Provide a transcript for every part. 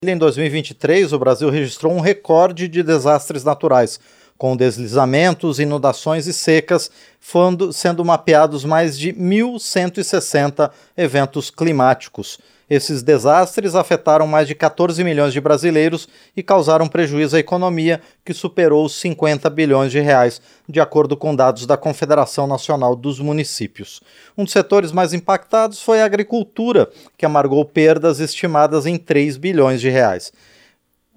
Em 2023, o Brasil registrou um recorde de desastres naturais, com deslizamentos, inundações e secas, sendo mapeados mais de 1.160 eventos climáticos. Esses desastres afetaram mais de 14 milhões de brasileiros e causaram prejuízo à economia, que superou os 50 bilhões de reais, de acordo com dados da Confederação Nacional dos Municípios. Um dos setores mais impactados foi a agricultura, que amargou perdas estimadas em 3 bilhões de reais.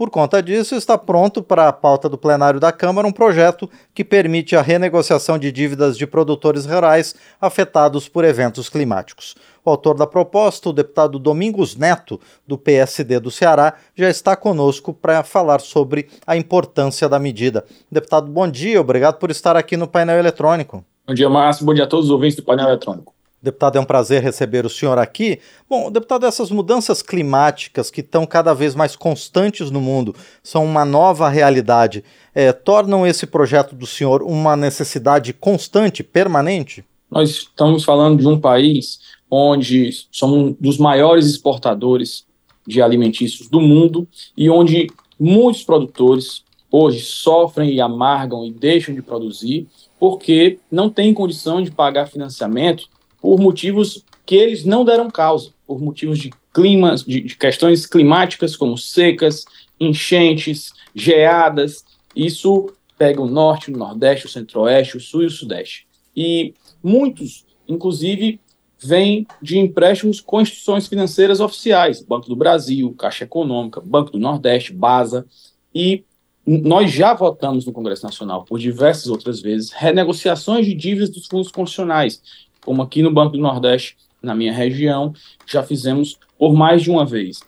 Por conta disso, está pronto para a pauta do plenário da Câmara um projeto que permite a renegociação de dívidas de produtores rurais afetados por eventos climáticos. O autor da proposta, o deputado Domingos Neto, do PSD do Ceará, já está conosco para falar sobre a importância da medida. Deputado, bom dia, obrigado por estar aqui no painel eletrônico. Bom dia, Márcio, bom dia a todos os ouvintes do painel eletrônico. Deputado, é um prazer receber o senhor aqui. Bom, deputado, essas mudanças climáticas que estão cada vez mais constantes no mundo são uma nova realidade. É, tornam esse projeto do senhor uma necessidade constante, permanente? Nós estamos falando de um país onde somos um dos maiores exportadores de alimentícios do mundo e onde muitos produtores hoje sofrem e amargam e deixam de produzir porque não têm condição de pagar financiamento por motivos que eles não deram causa, por motivos de climas, de, de questões climáticas como secas, enchentes, geadas. Isso pega o norte, o nordeste, o centro-oeste, o sul e o sudeste. E muitos, inclusive, vêm de empréstimos com instituições financeiras oficiais, Banco do Brasil, Caixa Econômica, Banco do Nordeste, BASA, e nós já votamos no Congresso Nacional por diversas outras vezes renegociações de dívidas dos fundos constitucionais, como aqui no Banco do Nordeste, na minha região, já fizemos por mais de uma vez.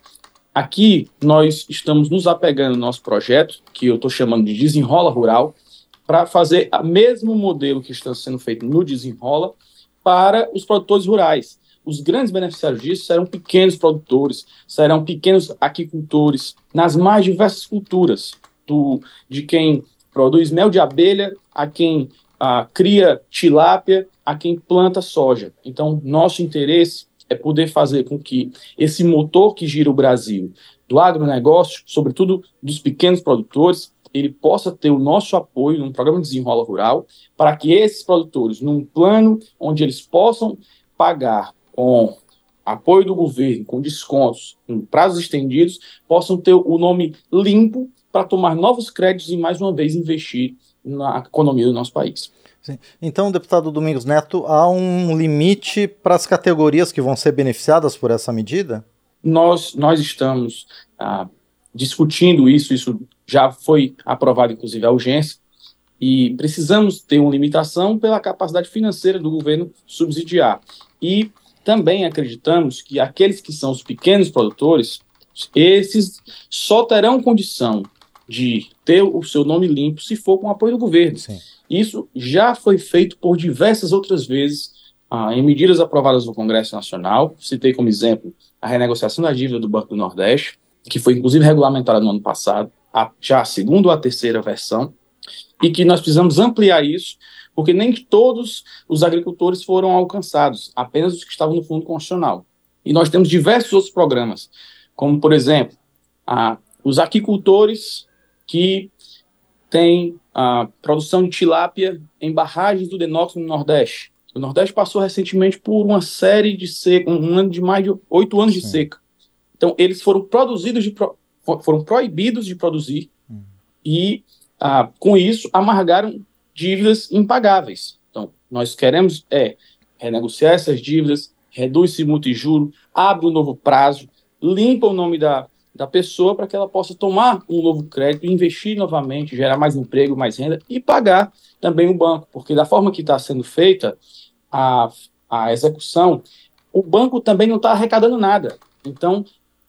Aqui nós estamos nos apegando ao nosso projeto, que eu estou chamando de Desenrola Rural, para fazer o mesmo modelo que está sendo feito no Desenrola para os produtores rurais. Os grandes beneficiários disso serão pequenos produtores, serão pequenos aquicultores, nas mais diversas culturas, do, de quem produz mel de abelha a quem a, cria tilápia, a quem planta soja. Então, nosso interesse é poder fazer com que esse motor que gira o Brasil, do agronegócio, sobretudo dos pequenos produtores, ele possa ter o nosso apoio num programa de desenrola rural, para que esses produtores, num plano onde eles possam pagar com apoio do governo, com descontos, em prazos estendidos, possam ter o nome limpo para tomar novos créditos e, mais uma vez, investir na economia do nosso país. Sim. Então, deputado Domingos Neto, há um limite para as categorias que vão ser beneficiadas por essa medida? Nós, nós estamos ah, discutindo isso, isso já foi aprovado, inclusive, a urgência, e precisamos ter uma limitação pela capacidade financeira do governo subsidiar. E também acreditamos que aqueles que são os pequenos produtores, esses só terão condição de ter o seu nome limpo se for com apoio do governo. Sim. Isso já foi feito por diversas outras vezes ah, em medidas aprovadas no Congresso Nacional. Citei como exemplo a renegociação da dívida do Banco do Nordeste, que foi inclusive regulamentada no ano passado, a, já a segunda ou a terceira versão, e que nós precisamos ampliar isso, porque nem todos os agricultores foram alcançados, apenas os que estavam no Fundo Constitucional. E nós temos diversos outros programas, como, por exemplo, a, os aquicultores que têm a produção de tilápia em barragens do Denox no Nordeste. O Nordeste passou recentemente por uma série de seca, um ano de mais de oito anos de Sim. seca. Então, eles foram produzidos de foram proibidos de produzir hum. e, ah, com isso, amargaram dívidas impagáveis. Então, nós queremos é renegociar essas dívidas, reduz-se multa e juro, abre um novo prazo, limpa o nome da, da pessoa para que ela possa tomar um novo crédito, investir novamente, gerar mais emprego, mais renda e pagar também o banco, porque da forma que está sendo feita a, a execução, o banco também não está arrecadando nada. Então,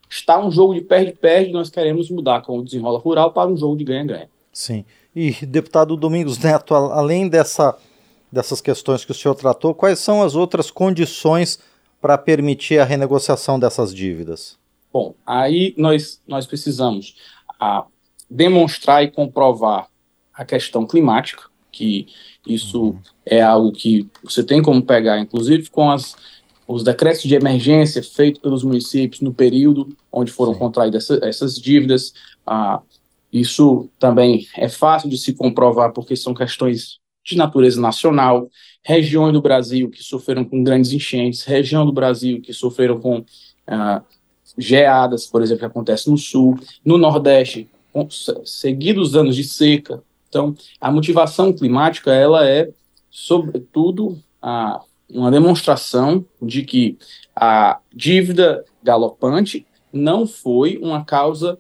está um jogo de perde-perde, nós queremos mudar com o desenrola rural para um jogo de ganha-ganha. Sim. E, deputado Domingos Neto, além dessa, dessas questões que o senhor tratou, quais são as outras condições para permitir a renegociação dessas dívidas? Bom, aí nós, nós precisamos ah, demonstrar e comprovar a questão climática, que isso uhum. é algo que você tem como pegar, inclusive com as os decretos de emergência feitos pelos municípios no período onde foram Sim. contraídas essa, essas dívidas. Ah, isso também é fácil de se comprovar porque são questões de natureza nacional, regiões do Brasil que sofreram com grandes enchentes, região do Brasil que sofreram com ah, geadas, por exemplo, que acontece no sul, no Nordeste, seguidos anos de seca. Então, a motivação climática ela é, sobretudo, a, uma demonstração de que a dívida galopante não foi uma causa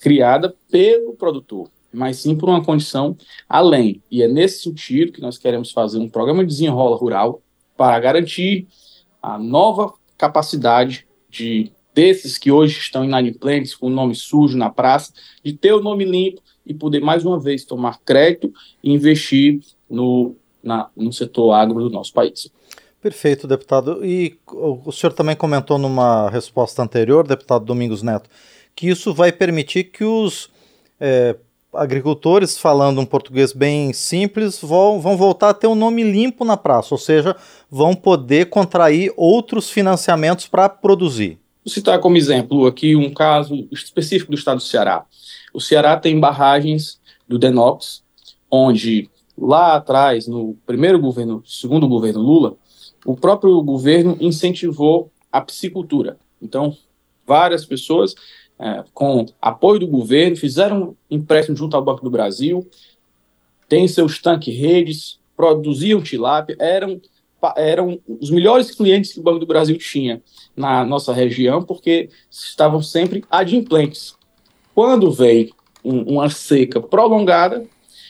criada pelo produtor, mas sim por uma condição além. E é nesse sentido que nós queremos fazer um programa de desenrola rural para garantir a nova capacidade de desses que hoje estão inadimplentes, com o nome sujo na praça, de ter o nome limpo e poder mais uma vez tomar crédito e investir no, na, no setor agro do nosso país. Perfeito, deputado. E o senhor também comentou numa resposta anterior, deputado Domingos Neto, que isso vai permitir que os é, agricultores, falando um português bem simples, vão, vão voltar a ter um nome limpo na praça, ou seja, vão poder contrair outros financiamentos para produzir. Citar como exemplo aqui um caso específico do estado do Ceará. O Ceará tem barragens do Denox, onde lá atrás, no primeiro governo, segundo governo Lula, o próprio governo incentivou a piscicultura. Então, várias pessoas é, com apoio do governo, fizeram empréstimo junto ao Banco do Brasil, têm seus tanques redes, produziam tilápia, eram, eram os melhores clientes que o Banco do Brasil tinha na nossa região, porque estavam sempre adimplentes. Quando vem um, uma seca prolongada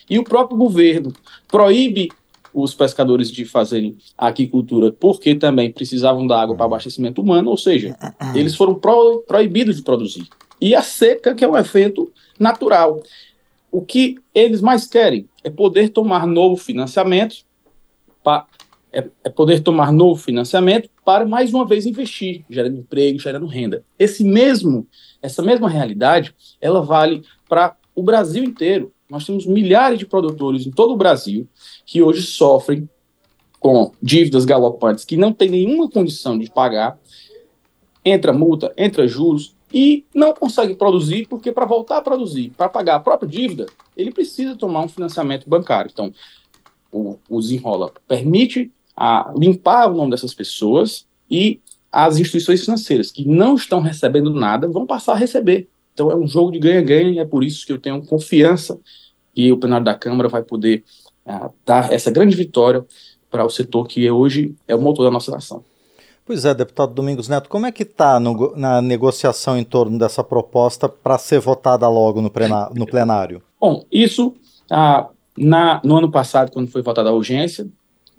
e o próprio governo proíbe os pescadores de fazerem aquicultura porque também precisavam da água para abastecimento humano, ou seja, eles foram pro, proibidos de produzir. E a seca, que é um efeito natural. O que eles mais querem é poder tomar novo financiamento, pa, é, é poder tomar novo financiamento para mais uma vez investir, gerando emprego, gerando renda. Esse mesmo, essa mesma realidade, ela vale para o Brasil inteiro. Nós temos milhares de produtores em todo o Brasil que hoje sofrem com dívidas galopantes que não têm nenhuma condição de pagar, entra multa, entra juros e não consegue produzir porque para voltar a produzir, para pagar a própria dívida, ele precisa tomar um financiamento bancário. Então, o, o Desenrola permite a, limpar o nome dessas pessoas e as instituições financeiras que não estão recebendo nada vão passar a receber. Então é um jogo de ganha-ganha e é por isso que eu tenho confiança que o plenário da Câmara vai poder uh, dar essa grande vitória para o setor que hoje é o motor da nossa nação. Pois é, deputado Domingos Neto, como é que está na negociação em torno dessa proposta para ser votada logo no, no plenário? Bom, isso ah, na, no ano passado, quando foi votada a urgência,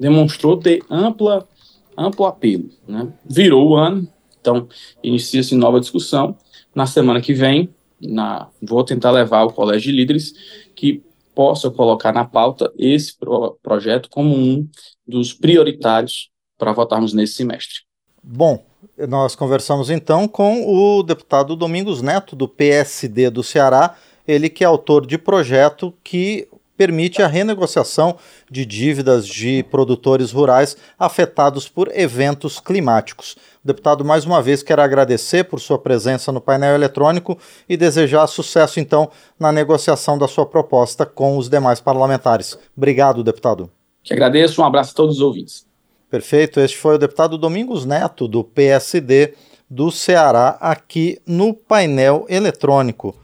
demonstrou ter ampla, amplo apelo. Né? Virou o ano, então inicia-se nova discussão. Na semana que vem, na, vou tentar levar o colégio de líderes que possa colocar na pauta esse pro, projeto como um dos prioritários para votarmos nesse semestre. Bom, nós conversamos então com o deputado Domingos Neto, do PSD do Ceará, ele que é autor de projeto que permite a renegociação de dívidas de produtores rurais afetados por eventos climáticos. Deputado, mais uma vez quero agradecer por sua presença no painel eletrônico e desejar sucesso, então, na negociação da sua proposta com os demais parlamentares. Obrigado, deputado. Que agradeço, um abraço a todos os ouvintes. Perfeito, este foi o deputado Domingos Neto, do PSD do Ceará, aqui no painel eletrônico.